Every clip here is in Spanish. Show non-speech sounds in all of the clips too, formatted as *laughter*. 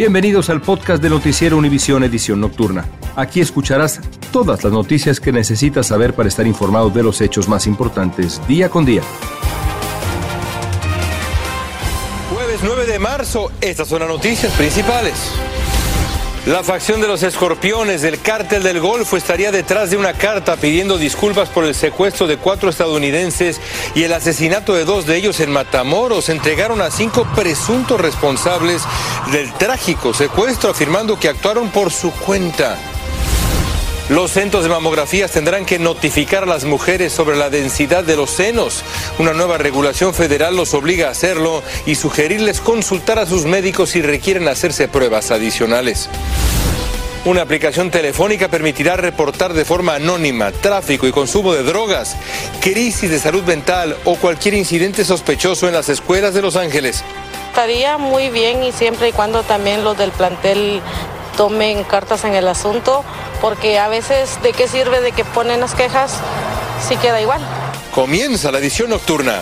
Bienvenidos al podcast de Noticiero Univisión Edición Nocturna. Aquí escucharás todas las noticias que necesitas saber para estar informado de los hechos más importantes día con día. Jueves 9 de marzo, estas son las noticias principales. La facción de los escorpiones del cártel del Golfo estaría detrás de una carta pidiendo disculpas por el secuestro de cuatro estadounidenses y el asesinato de dos de ellos en Matamoros. Entregaron a cinco presuntos responsables del trágico secuestro, afirmando que actuaron por su cuenta. Los centros de mamografías tendrán que notificar a las mujeres sobre la densidad de los senos. Una nueva regulación federal los obliga a hacerlo y sugerirles consultar a sus médicos si requieren hacerse pruebas adicionales. Una aplicación telefónica permitirá reportar de forma anónima tráfico y consumo de drogas, crisis de salud mental o cualquier incidente sospechoso en las escuelas de Los Ángeles. Estaría muy bien y siempre y cuando también los del plantel tomen cartas en el asunto, porque a veces de qué sirve de que ponen las quejas si queda igual. Comienza la edición nocturna.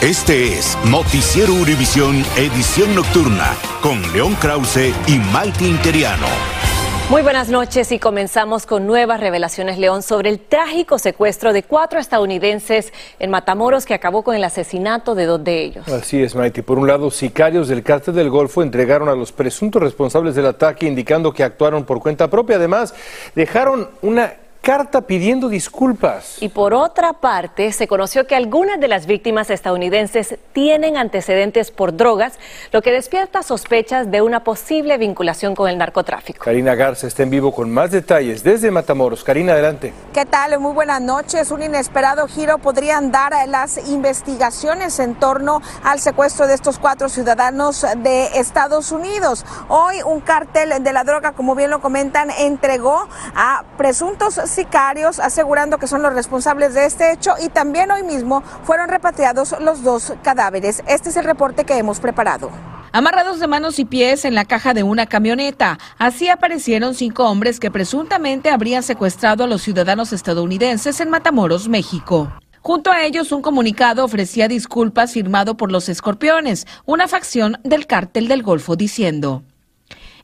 Este es Noticiero Univisión Edición Nocturna con León Krause y Maite Interiano. Muy buenas noches y comenzamos con nuevas revelaciones, León, sobre el trágico secuestro de cuatro estadounidenses en Matamoros que acabó con el asesinato de dos de ellos. Así es, Maite. Por un lado, sicarios del cártel del Golfo entregaron a los presuntos responsables del ataque indicando que actuaron por cuenta propia. Además, dejaron una carta pidiendo disculpas. Y por otra parte, se conoció que algunas de las víctimas estadounidenses tienen antecedentes por drogas, lo que despierta sospechas de una posible vinculación con el narcotráfico. Karina Garza está en vivo con más detalles desde Matamoros. Karina, adelante. ¿Qué tal? Muy buenas noches. Un inesperado giro podrían dar las investigaciones en torno al secuestro de estos cuatro ciudadanos de Estados Unidos. Hoy un cártel de la droga, como bien lo comentan, entregó a presuntos sicarios asegurando que son los responsables de este hecho y también hoy mismo fueron repatriados los dos cadáveres. Este es el reporte que hemos preparado. Amarrados de manos y pies en la caja de una camioneta, así aparecieron cinco hombres que presuntamente habrían secuestrado a los ciudadanos estadounidenses en Matamoros, México. Junto a ellos, un comunicado ofrecía disculpas firmado por los Escorpiones, una facción del cártel del Golfo, diciendo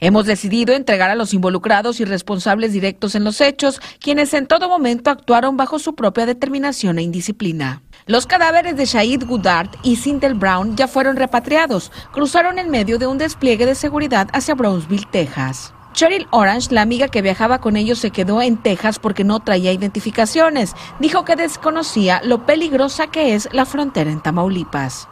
Hemos decidido entregar a los involucrados y responsables directos en los hechos, quienes en todo momento actuaron bajo su propia determinación e indisciplina. Los cadáveres de Shahid Goodard y Cintel Brown ya fueron repatriados. Cruzaron en medio de un despliegue de seguridad hacia Brownsville, Texas. Cheryl Orange, la amiga que viajaba con ellos, se quedó en Texas porque no traía identificaciones. Dijo que desconocía lo peligrosa que es la frontera en Tamaulipas.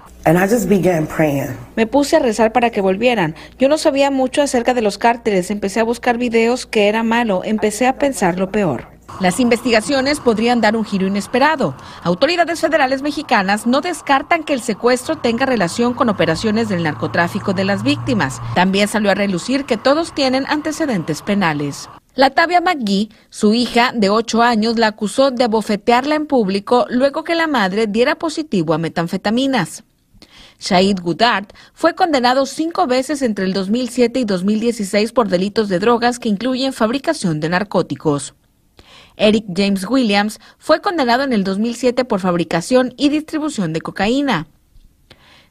Me puse a rezar para que volvieran. Yo no sabía mucho acerca de los cárteles. Empecé a buscar videos que era malo. Empecé a pensar lo peor. Las investigaciones podrían dar un giro inesperado. Autoridades federales mexicanas no descartan que el secuestro tenga relación con operaciones del narcotráfico de las víctimas. También salió a relucir que todos tienen antecedentes penales. Latavia McGee, su hija de 8 años, la acusó de abofetearla en público luego que la madre diera positivo a metanfetaminas. Shahid Goodard fue condenado cinco veces entre el 2007 y 2016 por delitos de drogas que incluyen fabricación de narcóticos. Eric James Williams fue condenado en el 2007 por fabricación y distribución de cocaína.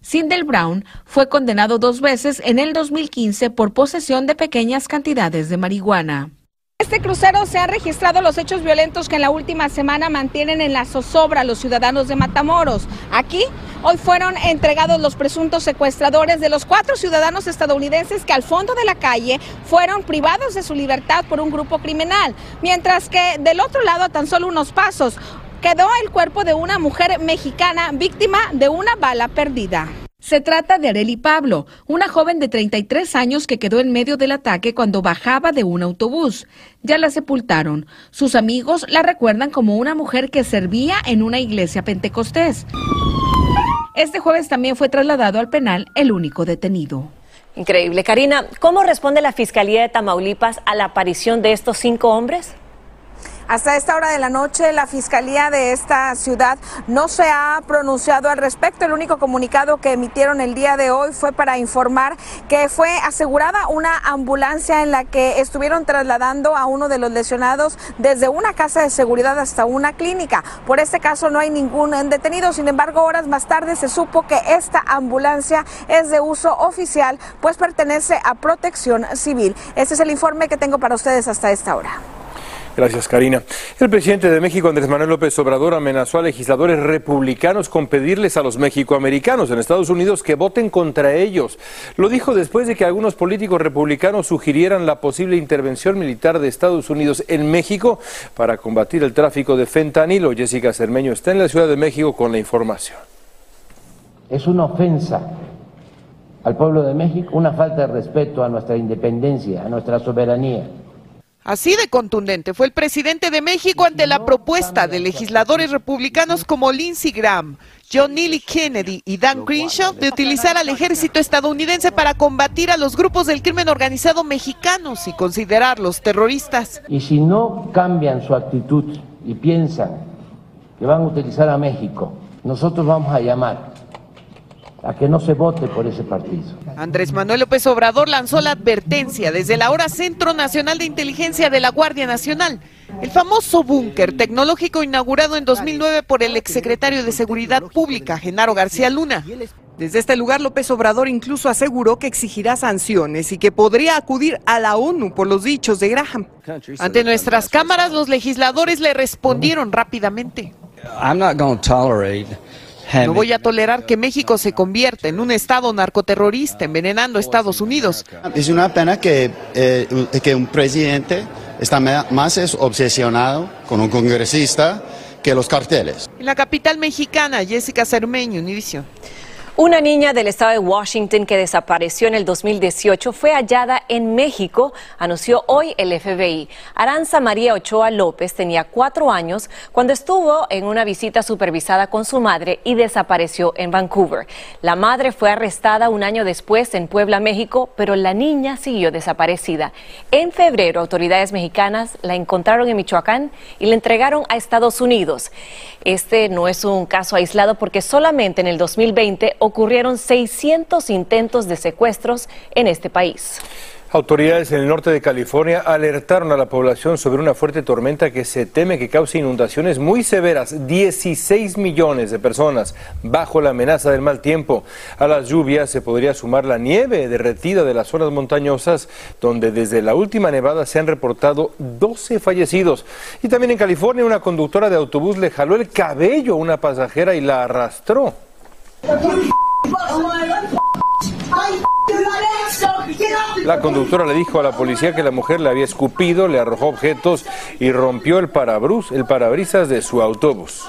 Sindel Brown fue condenado dos veces en el 2015 por posesión de pequeñas cantidades de marihuana. Este crucero se han registrado los hechos violentos que en la última semana mantienen en la zozobra a los ciudadanos de Matamoros. Aquí, hoy fueron entregados los presuntos secuestradores de los cuatro ciudadanos estadounidenses que al fondo de la calle fueron privados de su libertad por un grupo criminal. Mientras que del otro lado, a tan solo unos pasos, quedó el cuerpo de una mujer mexicana víctima de una bala perdida. Se trata de Areli Pablo, una joven de 33 años que quedó en medio del ataque cuando bajaba de un autobús. Ya la sepultaron. Sus amigos la recuerdan como una mujer que servía en una iglesia pentecostés. Este jueves también fue trasladado al penal el único detenido. Increíble. Karina, ¿cómo responde la Fiscalía de Tamaulipas a la aparición de estos cinco hombres? Hasta esta hora de la noche, la Fiscalía de esta ciudad no se ha pronunciado al respecto. El único comunicado que emitieron el día de hoy fue para informar que fue asegurada una ambulancia en la que estuvieron trasladando a uno de los lesionados desde una casa de seguridad hasta una clínica. Por este caso no hay ningún detenido. Sin embargo, horas más tarde se supo que esta ambulancia es de uso oficial, pues pertenece a protección civil. Este es el informe que tengo para ustedes hasta esta hora. Gracias, Karina. El presidente de México, Andrés Manuel López Obrador, amenazó a legisladores republicanos con pedirles a los mexicoamericanos en Estados Unidos que voten contra ellos. Lo dijo después de que algunos políticos republicanos sugirieran la posible intervención militar de Estados Unidos en México para combatir el tráfico de fentanilo. Jessica Cermeño está en la Ciudad de México con la información. Es una ofensa al pueblo de México, una falta de respeto a nuestra independencia, a nuestra soberanía. Así de contundente fue el presidente de México ante la propuesta de legisladores republicanos como Lindsey Graham, John Neely Kennedy y Dan Crenshaw de utilizar al ejército estadounidense para combatir a los grupos del crimen organizado mexicanos y considerarlos terroristas. Y si no cambian su actitud y piensan que van a utilizar a México, nosotros vamos a llamar a que no se vote por ese partido. Andrés Manuel López Obrador lanzó la advertencia desde la hora Centro Nacional de Inteligencia de la Guardia Nacional, el famoso búnker tecnológico inaugurado en 2009 por el exsecretario de Seguridad Pública, Genaro García Luna. Desde este lugar, López Obrador incluso aseguró que exigirá sanciones y que podría acudir a la ONU por los dichos de Graham. Ante nuestras cámaras, los legisladores le respondieron rápidamente. No voy a tolerar que México se convierta en un estado narcoterrorista envenenando a Estados Unidos. Es una pena que, eh, que un presidente está más obsesionado con un congresista que los carteles. En la capital mexicana, Jessica Cermeño, Univision. Una niña del estado de Washington que desapareció en el 2018 fue hallada en México, anunció hoy el FBI. Aranza María Ochoa López tenía cuatro años cuando estuvo en una visita supervisada con su madre y desapareció en Vancouver. La madre fue arrestada un año después en Puebla, México, pero la niña siguió desaparecida. En febrero, autoridades mexicanas la encontraron en Michoacán y la entregaron a Estados Unidos. Este no es un caso aislado porque solamente en el 2020 ocurrieron 600 intentos de secuestros en este país. Autoridades en el norte de California alertaron a la población sobre una fuerte tormenta que se teme que cause inundaciones muy severas. 16 millones de personas bajo la amenaza del mal tiempo. A las lluvias se podría sumar la nieve derretida de las zonas montañosas, donde desde la última nevada se han reportado 12 fallecidos. Y también en California una conductora de autobús le jaló el cabello a una pasajera y la arrastró. La conductora le dijo a la policía que la mujer le había escupido, le arrojó objetos y rompió el el parabrisas de su autobús.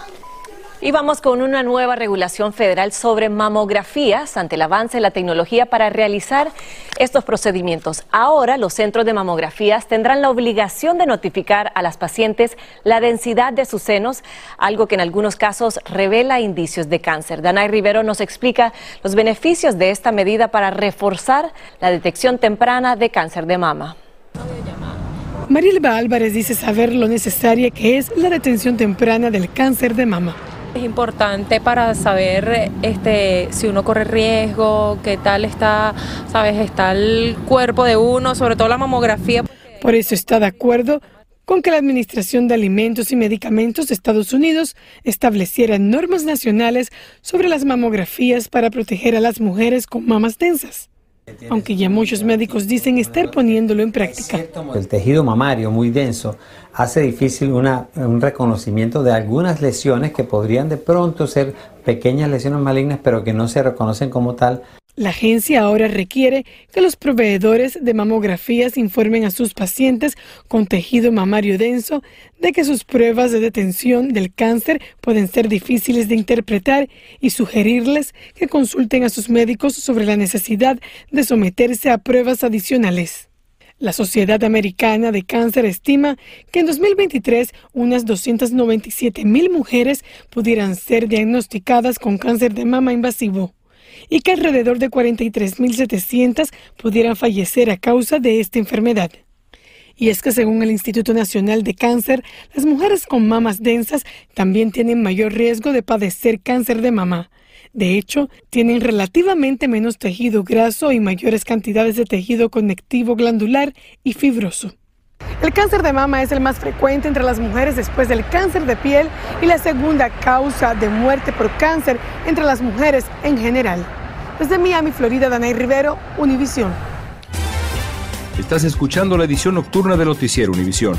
Y vamos con una nueva regulación federal sobre mamografías ante el avance de la tecnología para realizar estos procedimientos. Ahora los centros de mamografías tendrán la obligación de notificar a las pacientes la densidad de sus senos, algo que en algunos casos revela indicios de cáncer. Danay Rivero nos explica los beneficios de esta medida para reforzar la detección temprana de cáncer de mama. Marilba Álvarez dice saber lo necesaria que es la detención temprana del cáncer de mama. Es importante para saber este, si uno corre riesgo, qué tal está, sabes, está el cuerpo de uno, sobre todo la mamografía. Por eso está de acuerdo con que la Administración de Alimentos y Medicamentos de Estados Unidos estableciera normas nacionales sobre las mamografías para proteger a las mujeres con mamas densas aunque ya muchos médicos dicen estar poniéndolo en práctica. El tejido mamario muy denso hace difícil un reconocimiento de algunas lesiones que podrían de pronto ser pequeñas lesiones malignas, pero que no se reconocen como tal. La agencia ahora requiere que los proveedores de mamografías informen a sus pacientes con tejido mamario denso de que sus pruebas de detención del cáncer pueden ser difíciles de interpretar y sugerirles que consulten a sus médicos sobre la necesidad de someterse a pruebas adicionales. La Sociedad Americana de Cáncer estima que en 2023 unas 297 mil mujeres pudieran ser diagnosticadas con cáncer de mama invasivo y que alrededor de 43.700 pudieran fallecer a causa de esta enfermedad. Y es que según el Instituto Nacional de Cáncer, las mujeres con mamas densas también tienen mayor riesgo de padecer cáncer de mama. De hecho, tienen relativamente menos tejido graso y mayores cantidades de tejido conectivo glandular y fibroso. El cáncer de mama es el más frecuente entre las mujeres después del cáncer de piel y la segunda causa de muerte por cáncer entre las mujeres en general. Desde Miami, Florida, Danay Rivero, Univisión. Estás escuchando la edición nocturna de Noticiero Univisión.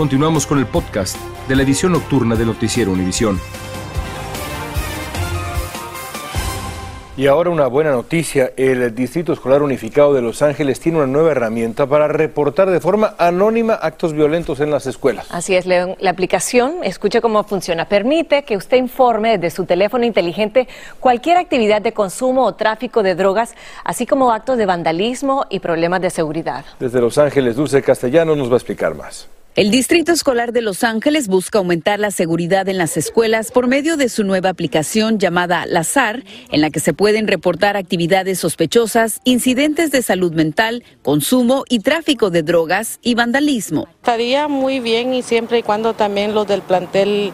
Continuamos con el podcast de la edición nocturna de Noticiero Univisión. Y ahora una buena noticia. El Distrito Escolar Unificado de Los Ángeles tiene una nueva herramienta para reportar de forma anónima actos violentos en las escuelas. Así es, León. La aplicación, escucha cómo funciona, permite que usted informe desde su teléfono inteligente cualquier actividad de consumo o tráfico de drogas, así como actos de vandalismo y problemas de seguridad. Desde Los Ángeles, Dulce Castellanos nos va a explicar más. El Distrito Escolar de Los Ángeles busca aumentar la seguridad en las escuelas por medio de su nueva aplicación llamada Lazar, en la que se pueden reportar actividades sospechosas, incidentes de salud mental, consumo y tráfico de drogas y vandalismo. Estaría muy bien y siempre y cuando también los del plantel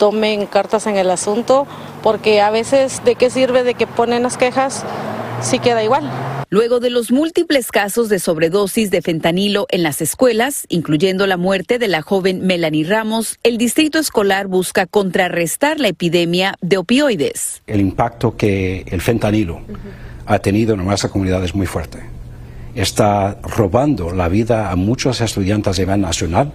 tomen cartas en el asunto, porque a veces de qué sirve de que ponen las quejas si queda igual. Luego de los múltiples casos de sobredosis de fentanilo en las escuelas, incluyendo la muerte de la joven Melanie Ramos, el distrito escolar busca contrarrestar la epidemia de opioides. El impacto que el fentanilo ha tenido en nuestra comunidad es muy fuerte. Está robando la vida a muchos estudiantes a nivel nacional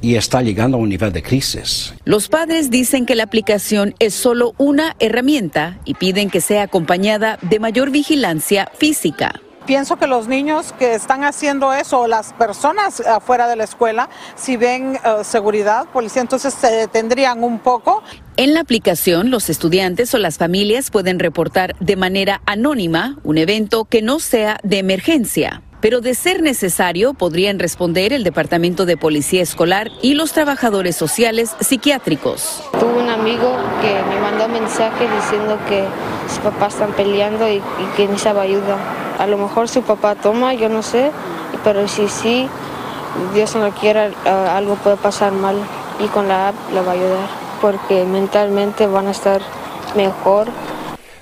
y está llegando a un nivel de crisis. Los padres dicen que la aplicación es solo una herramienta y piden que sea acompañada de mayor vigilancia física. Pienso que los niños que están haciendo eso, las personas afuera de la escuela, si ven uh, seguridad, policía, entonces se detendrían un poco. En la aplicación, los estudiantes o las familias pueden reportar de manera anónima un evento que no sea de emergencia pero de ser necesario podrían responder el Departamento de Policía Escolar y los trabajadores sociales psiquiátricos. Tuve un amigo que me mandó mensaje diciendo que su papá están peleando y, que necesitaba ayuda. A lo mejor su papá toma, yo no sé, pero si sí, Dios no lo quiera, algo puede pasar mal y con la app le va a ayudar porque mentalmente van a estar mejor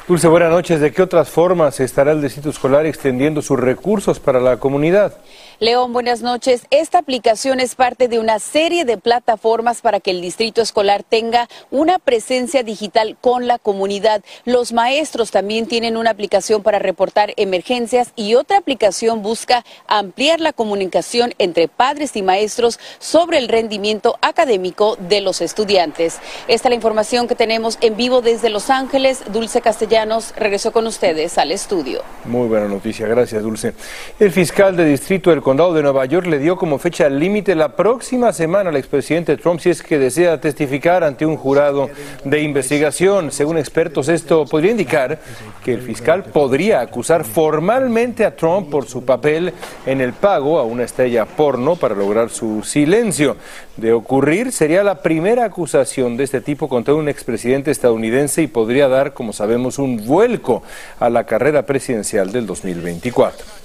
Dulce, buenas noches. ¿De qué otras formas estará el distrito escolar extendiendo sus recursos para la comunidad? León, buenas noches. Esta aplicación es parte de una serie de plataformas para que el distrito escolar tenga una presencia digital con la comunidad. Los maestros también tienen una aplicación para reportar emergencias y otra aplicación busca ampliar la comunicación entre padres y maestros sobre el rendimiento académico de los estudiantes. Esta es la información que tenemos en vivo desde Los Ángeles. Dulce Castellanos regresó con ustedes al estudio. Muy buena noticia, gracias Dulce. El fiscal de distrito del condado de Nueva York le dio como fecha límite la próxima semana al expresidente Trump si es que desea testificar ante un jurado de investigación. Según expertos, esto podría indicar que el fiscal podría acusar formalmente a Trump por su papel en el pago a una estrella porno para lograr su silencio. De ocurrir, sería la primera acusación de este tipo contra un expresidente estadounidense y podría dar, como sabemos, un vuelco a la carrera presidencial del 2024.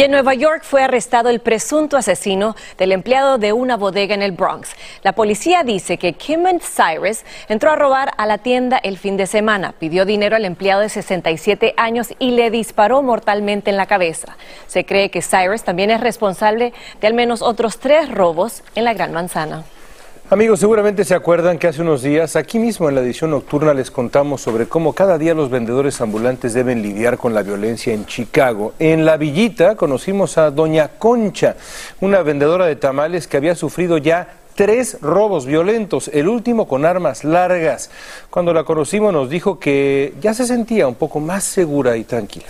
Y en Nueva York fue arrestado el presunto asesino del empleado de una bodega en el Bronx. La policía dice que Kimon Cyrus entró a robar a la tienda el fin de semana, pidió dinero al empleado de 67 años y le disparó mortalmente en la cabeza. Se cree que Cyrus también es responsable de al menos otros tres robos en la Gran Manzana. Amigos, seguramente se acuerdan que hace unos días, aquí mismo en la edición nocturna, les contamos sobre cómo cada día los vendedores ambulantes deben lidiar con la violencia en Chicago. En la villita conocimos a Doña Concha, una vendedora de tamales que había sufrido ya tres robos violentos, el último con armas largas. Cuando la conocimos nos dijo que ya se sentía un poco más segura y tranquila.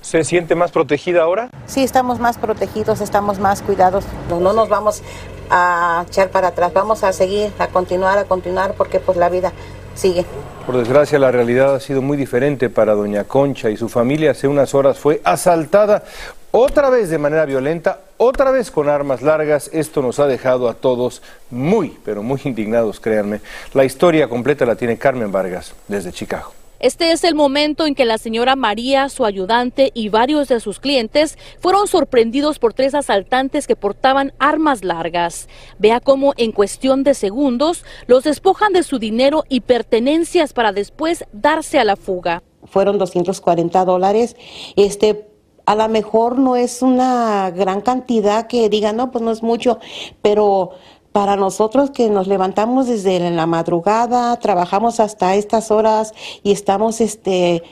¿Se siente más protegida ahora? Sí, estamos más protegidos, estamos más cuidados. No, no nos vamos a echar para atrás, vamos a seguir, a continuar, a continuar, porque pues la vida sigue. Por desgracia, la realidad ha sido muy diferente para doña Concha y su familia. Hace unas horas fue asaltada otra vez de manera violenta, otra vez con armas largas. Esto nos ha dejado a todos muy, pero muy indignados, créanme. La historia completa la tiene Carmen Vargas desde Chicago. Este es el momento en que la señora María, su ayudante y varios de sus clientes fueron sorprendidos por tres asaltantes que portaban armas largas. Vea cómo en cuestión de segundos los despojan de su dinero y pertenencias para después darse a la fuga. Fueron 240 dólares. Este, a lo mejor no es una gran cantidad que digan, no, pues no es mucho, pero para nosotros que nos levantamos desde la madrugada, trabajamos hasta estas horas y estamos este,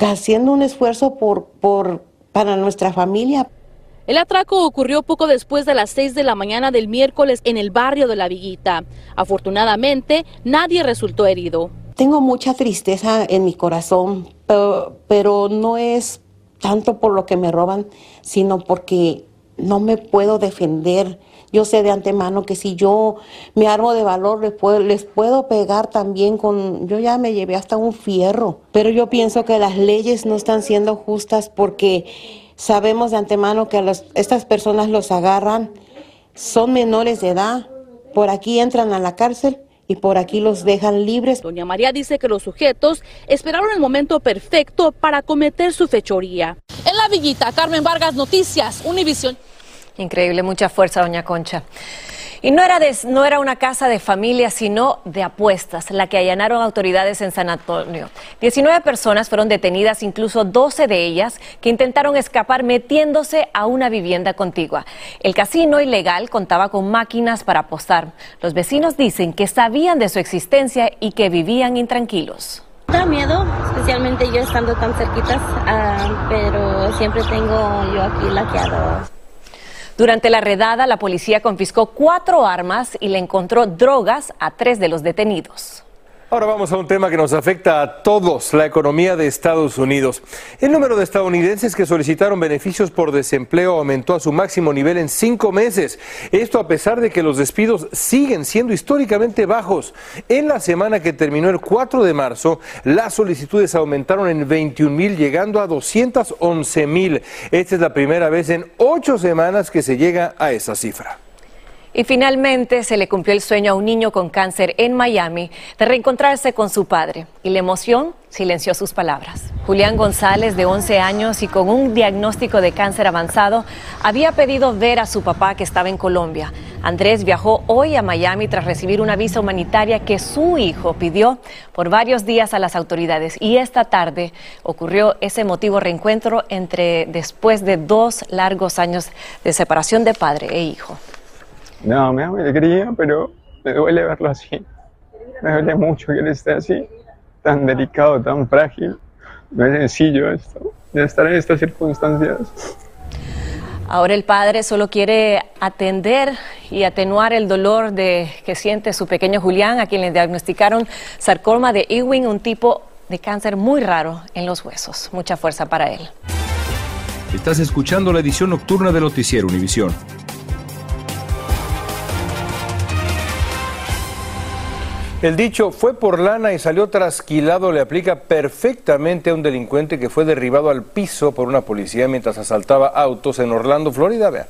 haciendo un esfuerzo por, por, para nuestra familia. El atraco ocurrió poco después de las 6 de la mañana del miércoles en el barrio de La Viguita. Afortunadamente, nadie resultó herido. Tengo mucha tristeza en mi corazón, pero, pero no es tanto por lo que me roban, sino porque no me puedo defender yo sé de antemano que si yo me armo de valor, les puedo, les puedo pegar también con, yo ya me llevé hasta un fierro, pero yo pienso que las leyes no están siendo justas porque sabemos de antemano que estas personas los agarran, son menores de edad, por aquí entran a la cárcel y por aquí los dejan libres. Doña María dice que los sujetos esperaron el momento perfecto para cometer su fechoría. En la villita, Carmen Vargas, Noticias, Univisión. Increíble, mucha fuerza, doña Concha. Y no era, no era una casa de familia, sino de apuestas, la que allanaron autoridades en San Antonio. 19 personas fueron detenidas, incluso 12 de ellas que intentaron escapar metiéndose a una vivienda contigua. El casino ilegal contaba con máquinas para apostar. Los vecinos dicen que sabían de su existencia y que vivían intranquilos. Da miedo, especialmente yo estando tan cerquitas, ah, pero siempre tengo yo aquí laqueado. Durante la redada, la policía confiscó cuatro armas y le encontró drogas a tres de los detenidos. Ahora vamos a un tema que nos afecta a todos, la economía de Estados Unidos. El número de estadounidenses que solicitaron beneficios por desempleo aumentó a su máximo nivel en cinco meses. Esto a pesar de que los despidos siguen siendo históricamente bajos. En la semana que terminó el 4 de marzo, las solicitudes aumentaron en 21 mil, llegando a 211 mil. Esta es la primera vez en ocho semanas que se llega a esa cifra. Y finalmente se le cumplió el sueño a un niño con cáncer en Miami de reencontrarse con su padre. Y la emoción silenció sus palabras. Julián González, de 11 años y con un diagnóstico de cáncer avanzado, había pedido ver a su papá que estaba en Colombia. Andrés viajó hoy a Miami tras recibir una visa humanitaria que su hijo pidió por varios días a las autoridades. Y esta tarde ocurrió ese emotivo reencuentro entre después de dos largos años de separación de padre e hijo. No, me da alegría, pero me duele verlo así. Me duele mucho que él esté así, tan delicado, tan frágil. No es sencillo esto, de estar en estas circunstancias. Ahora el padre solo quiere atender y atenuar el dolor de, que siente su pequeño Julián, a quien le diagnosticaron sarcoma de Ewing, un tipo de cáncer muy raro en los huesos. Mucha fuerza para él. Estás escuchando la edición nocturna de Noticiero Univisión. El dicho fue por lana y salió trasquilado le aplica perfectamente a un delincuente que fue derribado al piso por una policía mientras asaltaba autos en Orlando, Florida. Vea.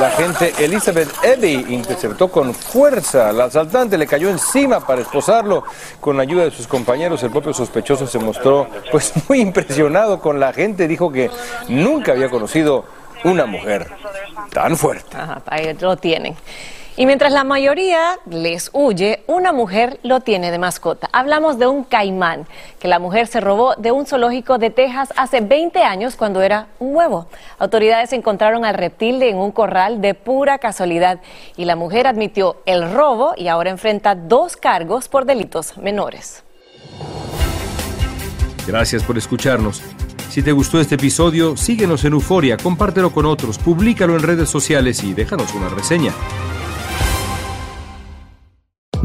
La agente Elizabeth Eddy interceptó con fuerza al asaltante, le cayó encima para esposarlo. Con la ayuda de sus compañeros, el propio sospechoso se mostró pues *laughs* muy impresionado con la gente. Dijo que nunca había conocido una mujer tan fuerte. Ajá, ahí lo tienen. Y mientras la mayoría les huye, una mujer lo tiene de mascota. Hablamos de un caimán que la mujer se robó de un zoológico de Texas hace 20 años cuando era un huevo. Autoridades encontraron al reptil en un corral de pura casualidad y la mujer admitió el robo y ahora enfrenta dos cargos por delitos menores. Gracias por escucharnos. Si te gustó este episodio, síguenos en Euforia, compártelo con otros, públicalo en redes sociales y déjanos una reseña.